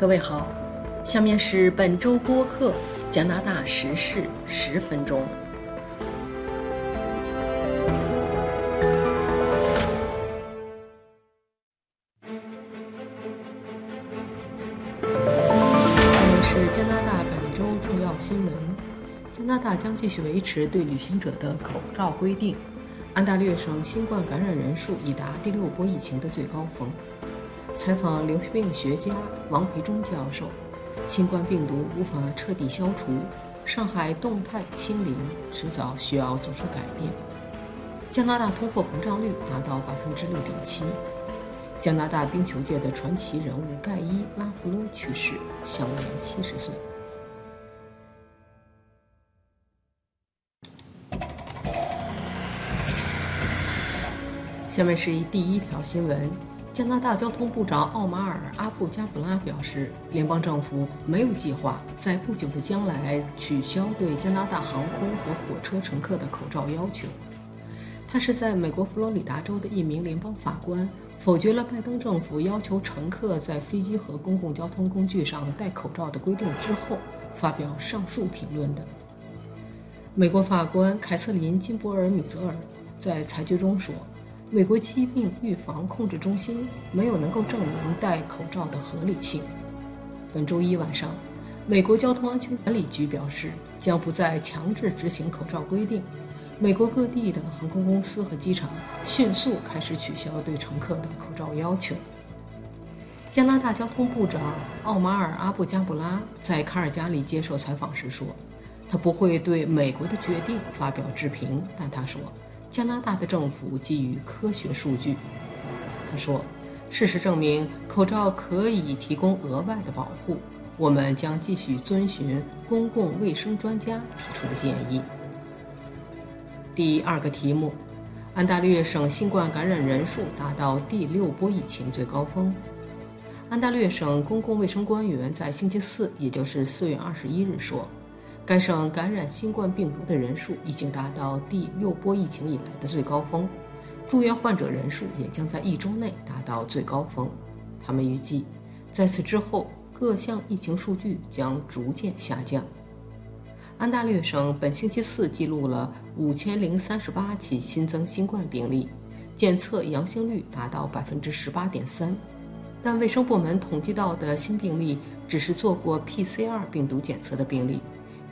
各位好，下面是本周播客加拿大时事十分钟。下面是加拿大本周重要新闻：加拿大将继续维持对旅行者的口罩规定。安大略省新冠感染人数已达第六波疫情的最高峰。采访流行病学家王培忠教授，新冠病毒无法彻底消除，上海动态清零迟早需要做出改变。加拿大通货膨胀率达到百分之六点七。加拿大冰球界的传奇人物盖伊·拉弗勒去世，享年七十岁。下面是一第一条新闻：加拿大交通部长奥马尔·阿布加布拉表示，联邦政府没有计划在不久的将来取消对加拿大航空和火车乘客的口罩要求。他是在美国佛罗里达州的一名联邦法官否决了拜登政府要求乘客在飞机和公共交通工具上戴口罩的规定之后发表上述评论的。美国法官凯瑟琳·金伯尔·米泽尔在裁决中说。美国疾病预防控制中心没有能够证明戴口罩的合理性。本周一晚上，美国交通安全管理局表示将不再强制执行口罩规定。美国各地的航空公司和机场迅速开始取消对乘客的口罩要求。加拿大交通部长奥马尔·阿布加布拉在卡尔加里接受采访时说：“他不会对美国的决定发表置评，但他说。”加拿大的政府基于科学数据，他说：“事实证明，口罩可以提供额外的保护。我们将继续遵循公共卫生专家提出的建议。”第二个题目：安大略省新冠感染人数达到第六波疫情最高峰。安大略省公共卫生官员在星期四，也就是四月二十一日说。该省感染新冠病毒的人数已经达到第六波疫情以来的最高峰，住院患者人数也将在一周内达到最高峰。他们预计，在此之后各项疫情数据将逐渐下降。安大略省本星期四记录了五千零三十八起新增新冠病例，检测阳性率达到百分之十八点三，但卫生部门统计到的新病例只是做过 PCR 病毒检测的病例。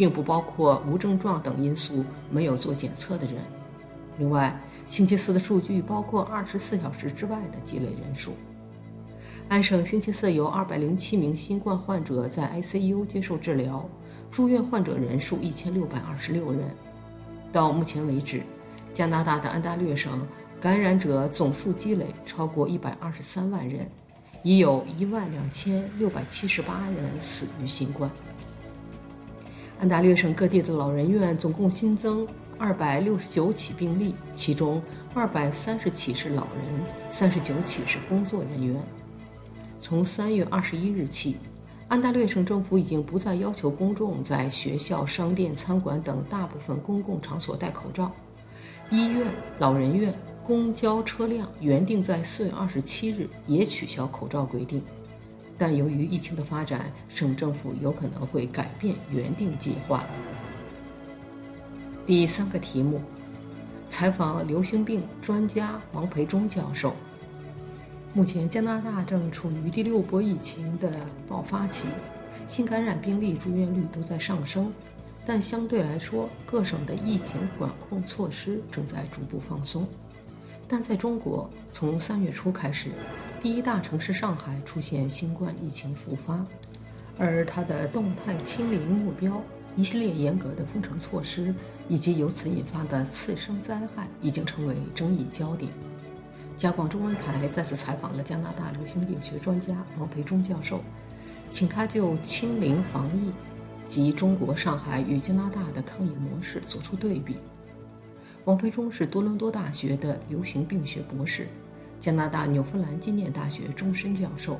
并不包括无症状等因素没有做检测的人。另外，星期四的数据包括二十四小时之外的积累人数。安省星期四有二百零七名新冠患者在 ICU 接受治疗，住院患者人数一千六百二十六人。到目前为止，加拿大的安大略省感染者总数积累超过一百二十三万人，已有一万两千六百七十八人死于新冠。安大略省各地的老人院总共新增二百六十九起病例，其中二百三十起是老人，三十九起是工作人员。从三月二十一日起，安大略省政府已经不再要求公众在学校、商店、餐馆等大部分公共场所戴口罩。医院、老人院、公交车辆原定在四月二十七日也取消口罩规定。但由于疫情的发展，省政府有可能会改变原定计划。第三个题目，采访流行病专家王培忠教授。目前加拿大正处于第六波疫情的爆发期，新感染病例、住院率都在上升，但相对来说，各省的疫情管控措施正在逐步放松。但在中国，从三月初开始，第一大城市上海出现新冠疫情复发，而它的动态清零目标、一系列严格的封城措施以及由此引发的次生灾害，已经成为争议焦点。加广中文台再次采访了加拿大流行病学专家王培忠教授，请他就清零防疫及中国上海与加拿大的抗疫模式做出对比。王培忠是多伦多大学的流行病学博士，加拿大纽芬兰纪念大学终身教授，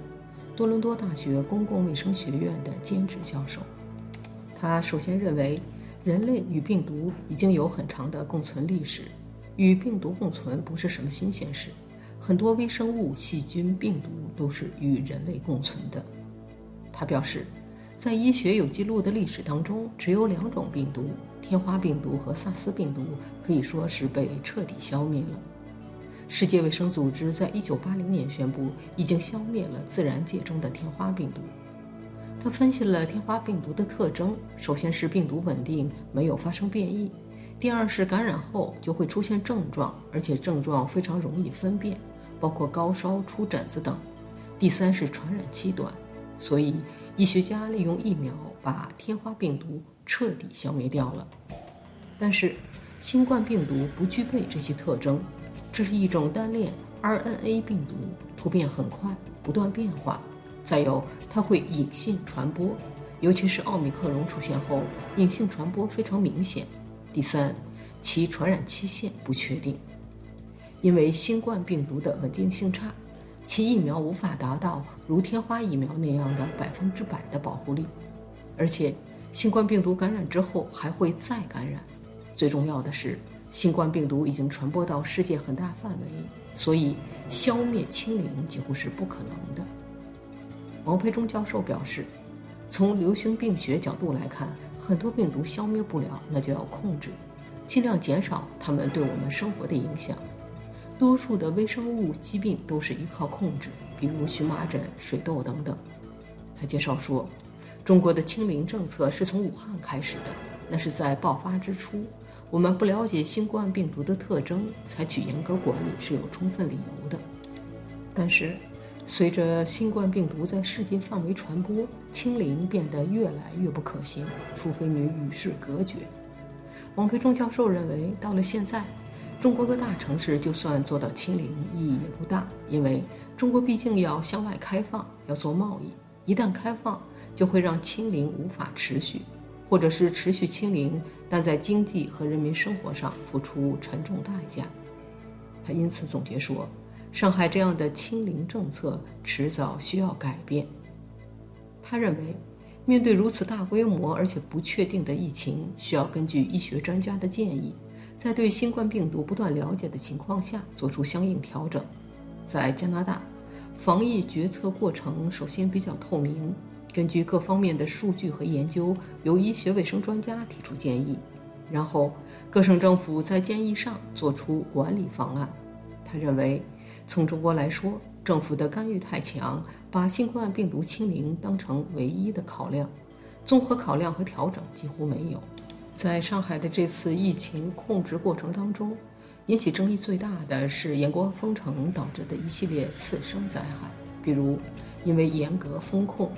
多伦多大学公共卫生学院的兼职教授。他首先认为，人类与病毒已经有很长的共存历史，与病毒共存不是什么新鲜事，很多微生物、细菌、病毒都是与人类共存的。他表示，在医学有记录的历史当中，只有两种病毒——天花病毒和萨斯病毒，可以说是被彻底消灭了。世界卫生组织在一九八零年宣布，已经消灭了自然界中的天花病毒。他分析了天花病毒的特征：首先是病毒稳定，没有发生变异；第二是感染后就会出现症状，而且症状非常容易分辨，包括高烧、出疹子等；第三是传染期短。所以，医学家利用疫苗把天花病毒彻底消灭掉了。但是，新冠病毒不具备这些特征。这是一种单链 RNA 病毒，突变很快，不断变化。再有，它会隐性传播，尤其是奥密克戎出现后，隐性传播非常明显。第三，其传染期限不确定，因为新冠病毒的稳定性差，其疫苗无法达到如天花疫苗那样的百分之百的保护力，而且新冠病毒感染之后还会再感染。最重要的是。新冠病毒已经传播到世界很大范围，所以消灭清零几乎是不可能的。王培忠教授表示，从流行病学角度来看，很多病毒消灭不了，那就要控制，尽量减少它们对我们生活的影响。多数的微生物疾病都是依靠控制，比如荨麻疹、水痘等等。他介绍说，中国的清零政策是从武汉开始的，那是在爆发之初。我们不了解新冠病毒的特征，采取严格管理是有充分理由的。但是，随着新冠病毒在世界范围传播，清零变得越来越不可行，除非你与世隔绝。王培忠教授认为，到了现在，中国各大城市就算做到清零，意义也不大，因为中国毕竟要向外开放，要做贸易，一旦开放，就会让清零无法持续。或者是持续清零，但在经济和人民生活上付出沉重代价。他因此总结说：“上海这样的清零政策迟早需要改变。”他认为，面对如此大规模而且不确定的疫情，需要根据医学专家的建议，在对新冠病毒不断了解的情况下做出相应调整。在加拿大，防疫决策过程首先比较透明。根据各方面的数据和研究，由医学卫生专家提出建议，然后各省政府在建议上做出管理方案。他认为，从中国来说，政府的干预太强，把新冠病毒清零当成唯一的考量，综合考量和调整几乎没有。在上海的这次疫情控制过程当中，引起争议最大的是严国封城导致的一系列次生灾害，比如因为严格风控。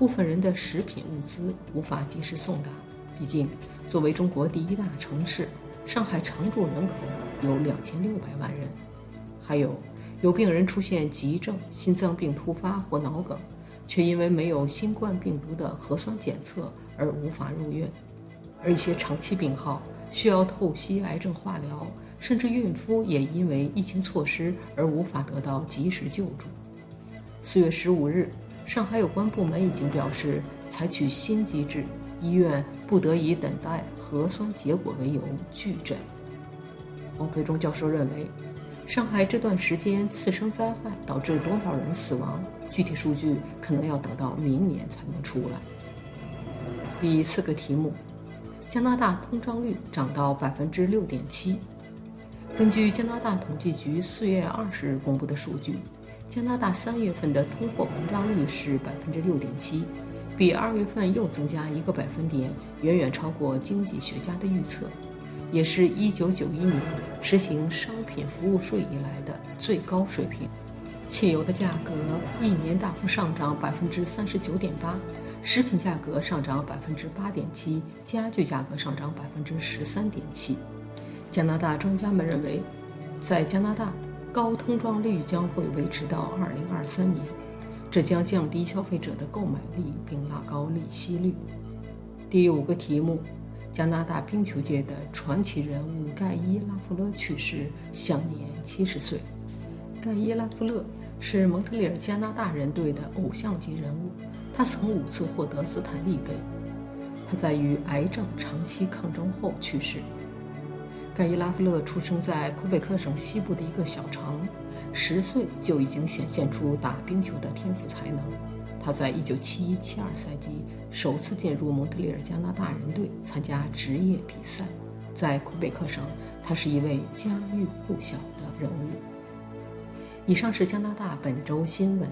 部分人的食品物资无法及时送达，毕竟作为中国第一大城市，上海常住人口有两千六百万人。还有，有病人出现急症、心脏病突发或脑梗，却因为没有新冠病毒的核酸检测而无法入院；而一些长期病号需要透析癌症化疗，甚至孕妇也因为疫情措施而无法得到及时救助。四月十五日。上海有关部门已经表示，采取新机制，医院不得以等待核酸结果为由拒诊。王培忠教授认为，上海这段时间次生灾害导致多少人死亡，具体数据可能要等到明年才能出来。第四个题目，加拿大通胀率涨到百分之六点七。根据加拿大统计局四月二十日公布的数据。加拿大三月份的通货膨胀率是百分之六点七，比二月份又增加一个百分点，远远超过经济学家的预测，也是一九九一年实行商品服务税以来的最高水平。汽油的价格一年大幅上涨百分之三十九点八，食品价格上涨百分之八点七，家具价格上涨百分之十三点七。加拿大专家们认为，在加拿大。高通胀率将会维持到二零二三年，这将降低消费者的购买力并拉高利息率。第五个题目：加拿大冰球界的传奇人物盖伊·拉夫勒去世，享年七十岁。盖伊·拉夫勒是蒙特利尔加拿大人队的偶像级人物，他曾五次获得斯坦利杯。他在与癌症长期抗争后去世。盖伊·拉夫勒出生在魁北克省西部的一个小城，十岁就已经显现出打冰球的天赋才能。他在1971-72赛季首次进入蒙特利尔加拿大人队参加职业比赛。在魁北克省，他是一位家喻户晓的人物。以上是加拿大本周新闻。